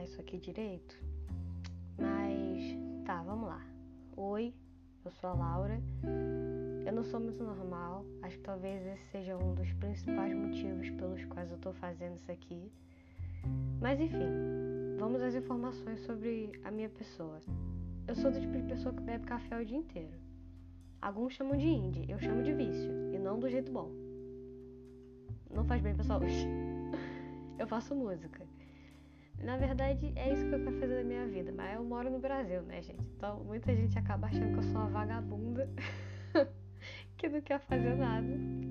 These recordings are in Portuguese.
falar isso aqui direito, mas tá, vamos lá. Oi, eu sou a Laura. Eu não sou muito normal, acho que talvez esse seja um dos principais motivos pelos quais eu tô fazendo isso aqui. Mas enfim, vamos às informações sobre a minha pessoa. Eu sou do tipo de pessoa que bebe café o dia inteiro. Alguns chamam de indie, eu chamo de vício, e não do jeito bom. Não faz bem saúde. Eu faço música. Na verdade, é isso que eu quero fazer da minha vida, mas eu moro no Brasil, né, gente? Então, muita gente acaba achando que eu sou uma vagabunda que não quer fazer nada.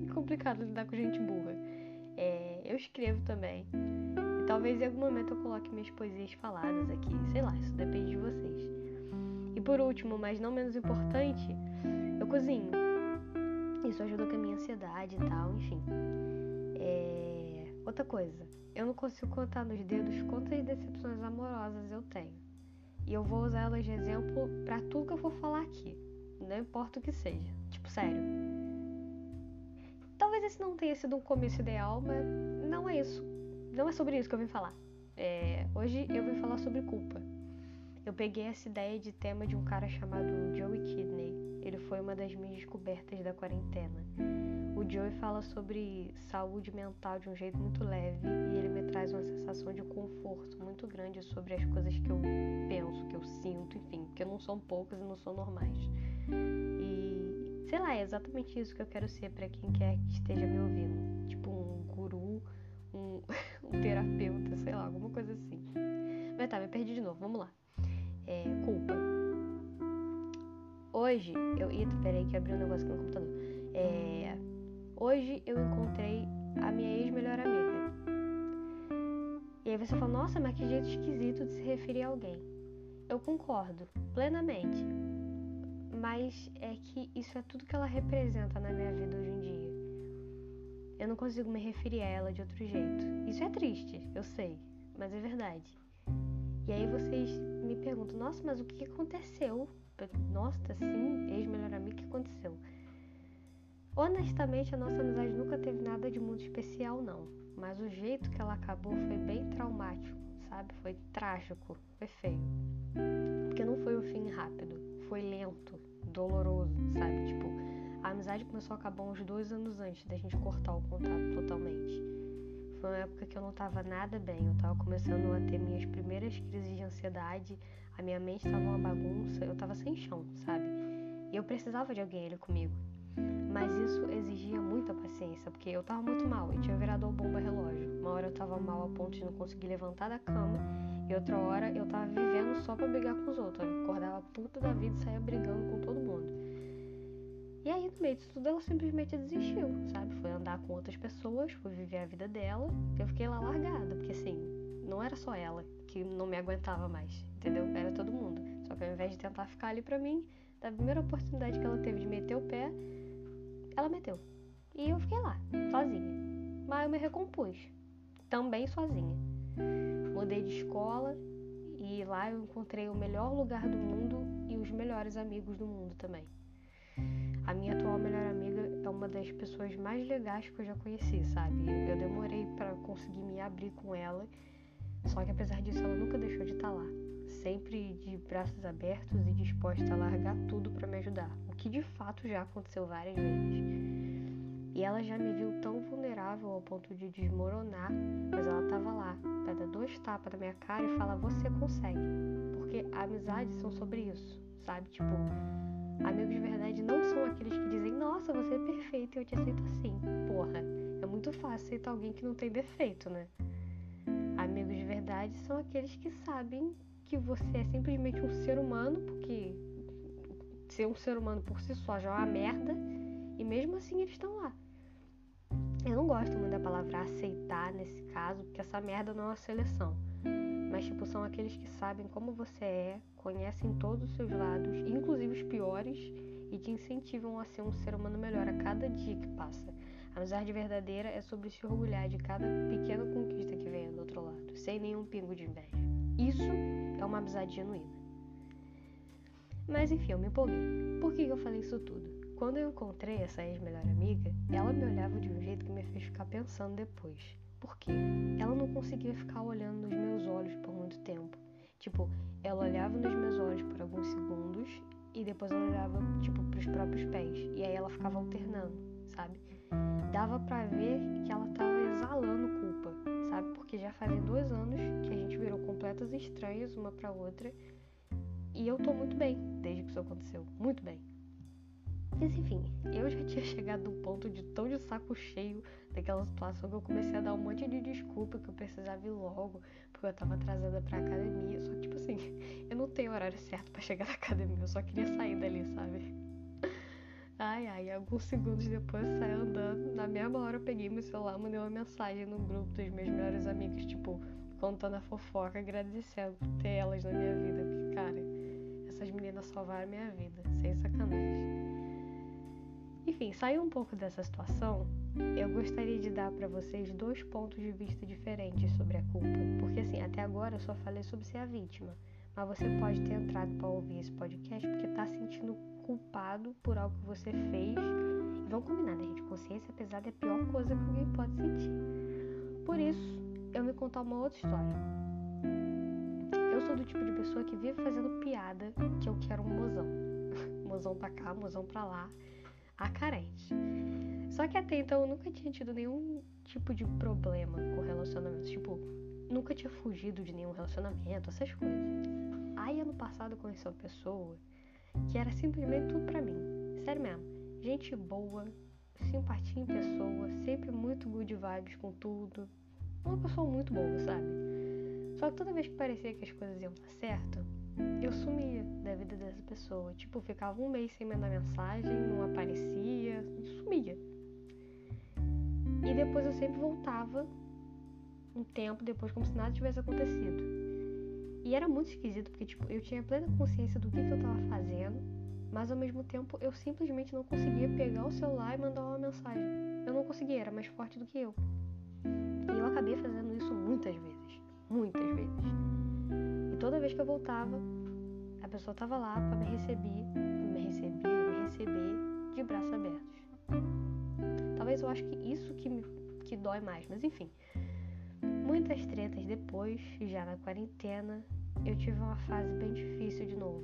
É complicado lidar com gente burra. É, eu escrevo também. E talvez em algum momento eu coloque minhas poesias faladas aqui. Sei lá, isso depende de vocês. E por último, mas não menos importante, eu cozinho. Isso ajuda com a minha ansiedade e tal, enfim. É... Outra coisa, eu não consigo contar nos dedos quantas decepções amorosas eu tenho. E eu vou usar elas de exemplo para tudo que eu for falar aqui. Não importa o que seja. Tipo, sério. Talvez esse não tenha sido um começo ideal, mas não é isso. Não é sobre isso que eu vim falar. É... Hoje eu vim falar sobre culpa. Eu peguei essa ideia de tema de um cara chamado Joey Kidney. Ele foi uma das minhas descobertas da quarentena. O Joey fala sobre saúde mental de um jeito muito leve e ele me traz uma sensação de conforto muito grande sobre as coisas que eu penso, que eu sinto, enfim, porque não são poucas e não são normais. E sei lá, é exatamente isso que eu quero ser para quem quer que esteja me ouvindo. Tipo um guru, um, um terapeuta, sei lá, alguma coisa assim. Mas tá, me perdi de novo, vamos lá. É, culpa. Hoje eu. Eita, peraí que abriu um negócio aqui no computador. É, hoje eu encontrei a minha ex-melhor amiga. E aí você fala, nossa, mas que jeito esquisito de se referir a alguém. Eu concordo, plenamente. Mas é que isso é tudo que ela representa na minha vida hoje em dia. Eu não consigo me referir a ela de outro jeito. Isso é triste, eu sei, mas é verdade. E aí vocês me perguntam, nossa, mas o que aconteceu? Nossa, assim, ex-melhor Honestamente, a nossa amizade nunca teve nada de muito especial, não. Mas o jeito que ela acabou foi bem traumático, sabe? Foi trágico, foi feio. Porque não foi um fim rápido, foi lento, doloroso, sabe? Tipo, a amizade começou a acabar uns dois anos antes da gente cortar o contato totalmente. Foi uma época que eu não tava nada bem, eu tava começando a ter minhas primeiras crises de ansiedade, a minha mente tava uma bagunça, eu tava sem chão, sabe? E eu precisava de alguém ali comigo. Mas isso exigia muita paciência, porque eu tava muito mal e tinha virado bomba relógio. Uma hora eu tava mal a ponto de não conseguir levantar da cama, e outra hora eu tava vivendo só para brigar com os outros. Eu acordava puta da vida e saía brigando com todo mundo. E aí, no meio disso tudo, ela simplesmente desistiu, sabe? Foi andar com outras pessoas, foi viver a vida dela. Eu fiquei lá largada, porque assim, não era só ela que não me aguentava mais, entendeu? Era todo mundo. Só que ao invés de tentar ficar ali pra mim, da primeira oportunidade que ela teve de meter o pé, ela meteu. E eu fiquei lá, sozinha. Mas eu me recompus, também sozinha. Mudei de escola e lá eu encontrei o melhor lugar do mundo e os melhores amigos do mundo também. A minha atual melhor amiga é uma das pessoas mais legais que eu já conheci, sabe? Eu demorei para conseguir me abrir com ela, só que apesar disso ela nunca deixou de estar tá lá, sempre de braços abertos e disposta a largar tudo para me ajudar, o que de fato já aconteceu várias vezes. E ela já me viu tão vulnerável ao ponto de desmoronar, mas ela estava lá dar dois tapas na minha cara e falar: Você consegue. Porque amizades são sobre isso, sabe? Tipo, Amigos de verdade não são aqueles que dizem, nossa, você é perfeito eu te aceito assim. Porra, é muito fácil aceitar alguém que não tem defeito, né? Amigos de verdade são aqueles que sabem que você é simplesmente um ser humano, porque ser um ser humano por si só já é uma merda, e mesmo assim eles estão lá. Eu não gosto muito da palavra aceitar nesse caso, porque essa merda não é uma seleção. Mas, tipo, são aqueles que sabem como você é, conhecem todos os seus lados, inclusive os piores, e te incentivam a ser um ser humano melhor a cada dia que passa. A amizade verdadeira é sobre se orgulhar de cada pequena conquista que vem do outro lado, sem nenhum pingo de inveja. Isso é uma amizade genuína. Mas enfim, eu me empolguei. Por que eu falei isso tudo? Quando eu encontrei essa ex-melhor amiga, ela me olhava de um jeito que me fez ficar pensando depois. Por quê? Ela não conseguia ficar olhando nos meus olhos por muito tempo. Tipo, ela olhava nos meus olhos por alguns segundos e depois ela olhava, tipo, pros próprios pés. E aí ela ficava alternando, sabe? Dava pra ver que ela tava exalando culpa, Porque já fazem dois anos que a gente virou completas estranhas uma pra outra. E eu tô muito bem desde que isso aconteceu. Muito bem. Mas enfim, eu já tinha chegado no ponto de tão de saco cheio daquela situação que eu comecei a dar um monte de desculpa que eu precisava ir logo, porque eu tava atrasada pra academia. Só que, tipo assim, eu não tenho horário certo para chegar na academia, eu só queria sair dali, sabe? Ai, ai, alguns segundos depois saí andando. Na mesma hora eu peguei meu celular, mandei uma mensagem no grupo dos meus melhores amigos, tipo, contando a fofoca, agradecendo por ter elas na minha vida. Porque, cara, essas meninas salvaram minha vida, sem sacanagem. Enfim, saindo um pouco dessa situação, eu gostaria de dar para vocês dois pontos de vista diferentes sobre a culpa. Porque, assim, até agora eu só falei sobre ser a vítima. Mas você pode ter entrado para ouvir esse podcast porque tá sentindo culpado por algo que você fez. E vamos combinar, né, gente? Consciência pesada é a pior coisa que alguém pode sentir. Por isso, eu me contar uma outra história. Eu sou do tipo de pessoa que vive fazendo piada que eu quero um mozão. mozão pra cá, mozão pra lá. A carente. Só que até então eu nunca tinha tido nenhum tipo de problema com relacionamentos. Tipo, nunca tinha fugido de nenhum relacionamento, essas coisas. Aí ano passado eu conheci uma pessoa que era simplesmente tudo pra mim. Sério mesmo. Gente boa, simpatia em pessoa, sempre muito good vibes com tudo. Uma pessoa muito boa, sabe? Só que toda vez que parecia que as coisas iam dar certo, eu sumia da vida dessa pessoa. Tipo, ficava um mês sem mandar mensagem, não aparecia, sumia. E depois eu sempre voltava um tempo depois, como se nada tivesse acontecido. E era muito esquisito, porque tipo, eu tinha plena consciência do que, que eu tava fazendo, mas ao mesmo tempo eu simplesmente não conseguia pegar o celular e mandar uma mensagem. Eu não conseguia, era mais forte do que eu. E eu acabei fazendo isso muitas vezes. Muitas vezes. E toda vez que eu voltava, a pessoa tava lá para me receber, me receber, me receber de braços abertos. Talvez eu acho que isso que me que dói mais, mas enfim. Muitas tretas depois, já na quarentena, eu tive uma fase bem difícil de novo.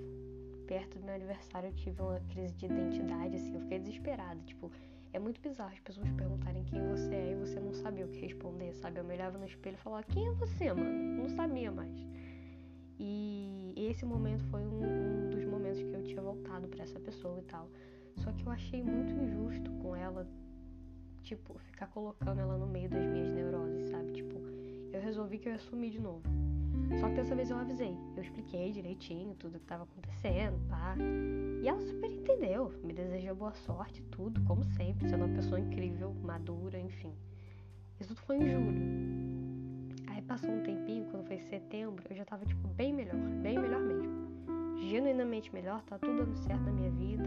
Perto do meu aniversário eu tive uma crise de identidade, assim, eu fiquei desesperada. Tipo, é muito bizarro as pessoas perguntarem quem você é e você não sabia o que responder, sabe? Eu me olhava no espelho e falava, quem é você, mano? Não sabia mais. E esse momento foi um, um dos momentos que eu tinha voltado para essa pessoa e tal. Só que eu achei muito injusto com ela, tipo, ficar colocando ela no meio das minhas neuroses, sabe? Tipo, eu resolvi que eu ia sumir de novo. Só que dessa vez eu avisei. Eu expliquei direitinho tudo que estava acontecendo, pá. E ela super entendeu. Me desejou boa sorte, tudo, como sempre, sendo uma pessoa incrível, madura, enfim. Isso tudo foi em julho. Aí passou um tempinho, quando foi setembro, eu já tava, tipo, bem melhor. Bem melhor mesmo. Genuinamente melhor, tá tudo dando certo na minha vida.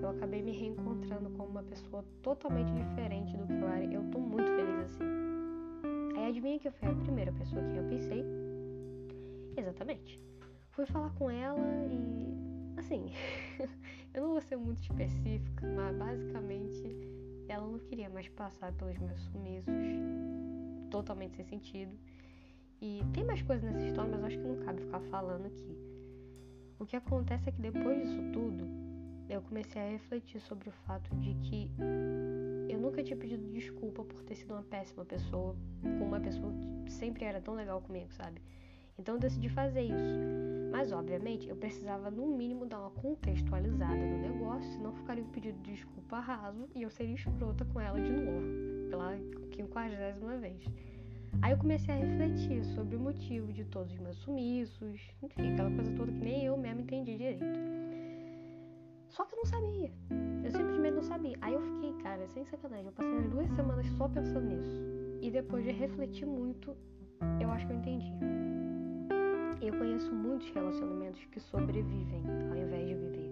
Eu acabei me reencontrando como uma pessoa totalmente diferente do que eu era. Eu tô muito feliz assim. Adivinha que eu fui a primeira pessoa que eu pensei Exatamente. Fui falar com ela e. Assim, eu não vou ser muito específica, mas basicamente ela não queria mais passar pelos meus sumiços totalmente sem sentido. E tem mais coisas nessa história, mas acho que não cabe ficar falando aqui. O que acontece é que depois disso tudo, eu comecei a refletir sobre o fato de que eu nunca tinha pedido desculpa por ter sido uma péssima pessoa com uma pessoa que sempre era tão legal comigo, sabe? Então eu decidi fazer isso. Mas obviamente eu precisava no mínimo dar uma contextualizada no negócio, senão ficaria um pedido de desculpa raso e eu seria escrota com ela de novo, pela quinquagésima vez. Aí eu comecei a refletir sobre o motivo de todos os meus sumiços, enfim, aquela coisa toda que nem eu mesmo entendi direito. Só que eu não sabia. Eu simplesmente não sabia. Aí eu fiquei, cara, sem sacanagem, eu passei duas semanas só pensando nisso. E depois de refletir muito, eu acho que eu entendi. Eu conheço muitos relacionamentos que sobrevivem ao invés de viver.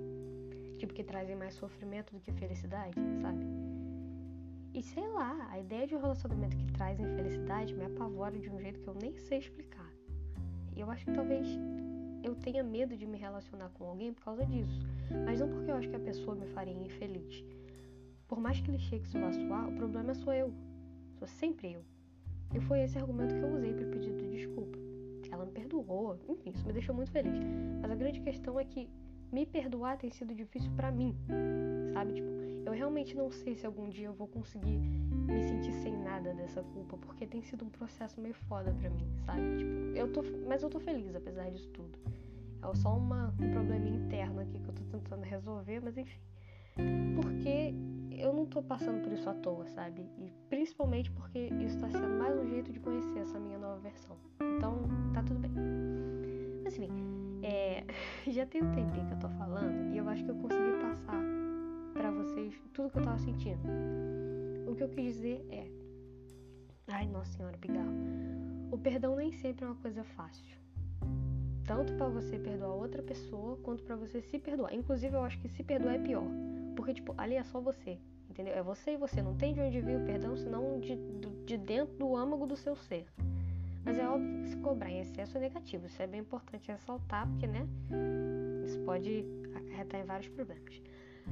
Tipo, que trazem mais sofrimento do que felicidade, sabe? E sei lá, a ideia de um relacionamento que traz infelicidade me apavora de um jeito que eu nem sei explicar. E eu acho que talvez eu tenha medo de me relacionar com alguém por causa disso. Mas não porque eu acho que a pessoa me faria infeliz. Por mais que isso vá soar, o problema sou eu. Sou sempre eu. E foi esse argumento que eu usei para pedir desculpa. Ela me perdoou, enfim, isso me deixou muito feliz. Mas a grande questão é que me perdoar tem sido difícil para mim, sabe? Tipo, eu realmente não sei se algum dia eu vou conseguir me sentir sem nada dessa culpa, porque tem sido um processo meio foda pra mim, sabe? Tipo, eu tô, mas eu tô feliz apesar disso tudo. É só uma, um problema interno aqui que eu tô tentando resolver, mas enfim. Porque eu não tô passando por isso à toa, sabe? E principalmente porque isso tá sendo mais um jeito de conhecer essa minha nova versão. Então, tá tudo bem. Mas enfim, é, já tem um tempinho que eu tô falando e eu acho que eu consegui passar para vocês tudo que eu tava sentindo. O que eu quis dizer é. Ai, Nossa Senhora, pigarro. O perdão nem sempre é uma coisa fácil tanto para você perdoar outra pessoa quanto para você se perdoar. Inclusive, eu acho que se perdoar é pior, porque tipo, ali é só você, entendeu? É você e você, não tem de onde vir o perdão, senão de, de dentro do âmago do seu ser. Mas é óbvio que se cobrar em excesso é negativo, isso é bem importante ressaltar, porque, né, isso pode acarretar em vários problemas.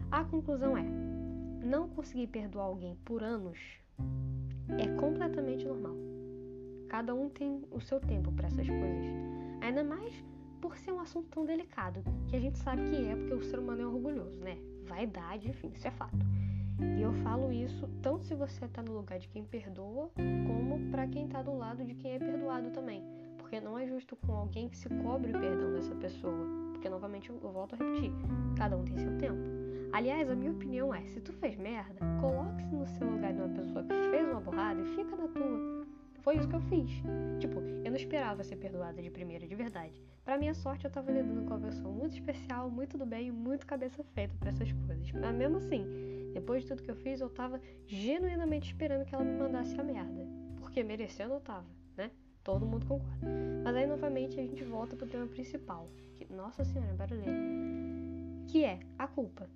A conclusão é, não conseguir perdoar alguém por anos é completamente normal. Cada um tem o seu tempo para essas coisas. Ainda mais por ser um assunto tão delicado, que a gente sabe que é porque o ser humano é orgulhoso, né? Vaidade, enfim, isso é fato. E eu falo isso tanto se você está no lugar de quem perdoa, como para quem está do lado de quem é perdoado também. Porque não é justo com alguém que se cobre o perdão dessa pessoa. Porque, novamente, eu, eu volto a repetir: cada um tem seu tempo. Aliás, a minha opinião é: se tu fez merda, coloque-se no seu lugar de uma pessoa que fez uma borrada e fica na tua. Foi isso que eu fiz. Tipo, eu não esperava ser perdoada de primeira, de verdade. Para minha sorte, eu tava lidando com uma pessoa muito especial, muito do bem e muito cabeça feita para essas coisas. Mas mesmo assim, depois de tudo que eu fiz, eu tava genuinamente esperando que ela me mandasse a merda. Porque merecendo eu tava, né? Todo mundo concorda. Mas aí, novamente, a gente volta pro tema principal. Que, nossa senhora, barulheira. Que é a culpa.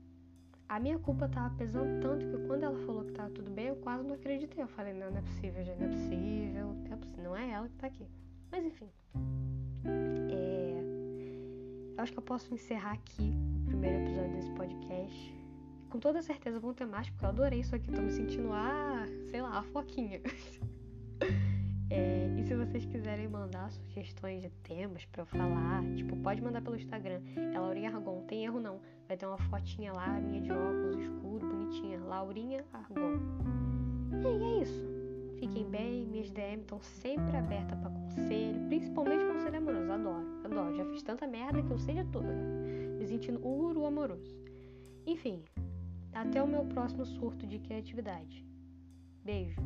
A minha culpa tava pesando tanto que quando ela falou que tava tudo bem, eu quase não acreditei. Eu falei, não, não é possível, já não é possível, é possível. não é ela que tá aqui. Mas enfim. É... Eu acho que eu posso encerrar aqui o primeiro episódio desse podcast. Com toda certeza vão ter mais, porque eu adorei isso aqui. Tô me sentindo, ah, sei lá, a foquinha. É, e se vocês quiserem mandar sugestões de temas para eu falar, tipo, pode mandar pelo Instagram. É Laurinha Argon, tem erro não. Vai ter uma fotinha lá, minha de óculos escuro, bonitinha. Laurinha Argon. E aí é isso. Fiquem bem, minhas DM estão sempre abertas para conselho, principalmente conselho amoroso. Adoro, adoro. Já fiz tanta merda que eu sei de tudo, né? Me sentindo guru amoroso. Enfim, até o meu próximo surto de criatividade. Beijo.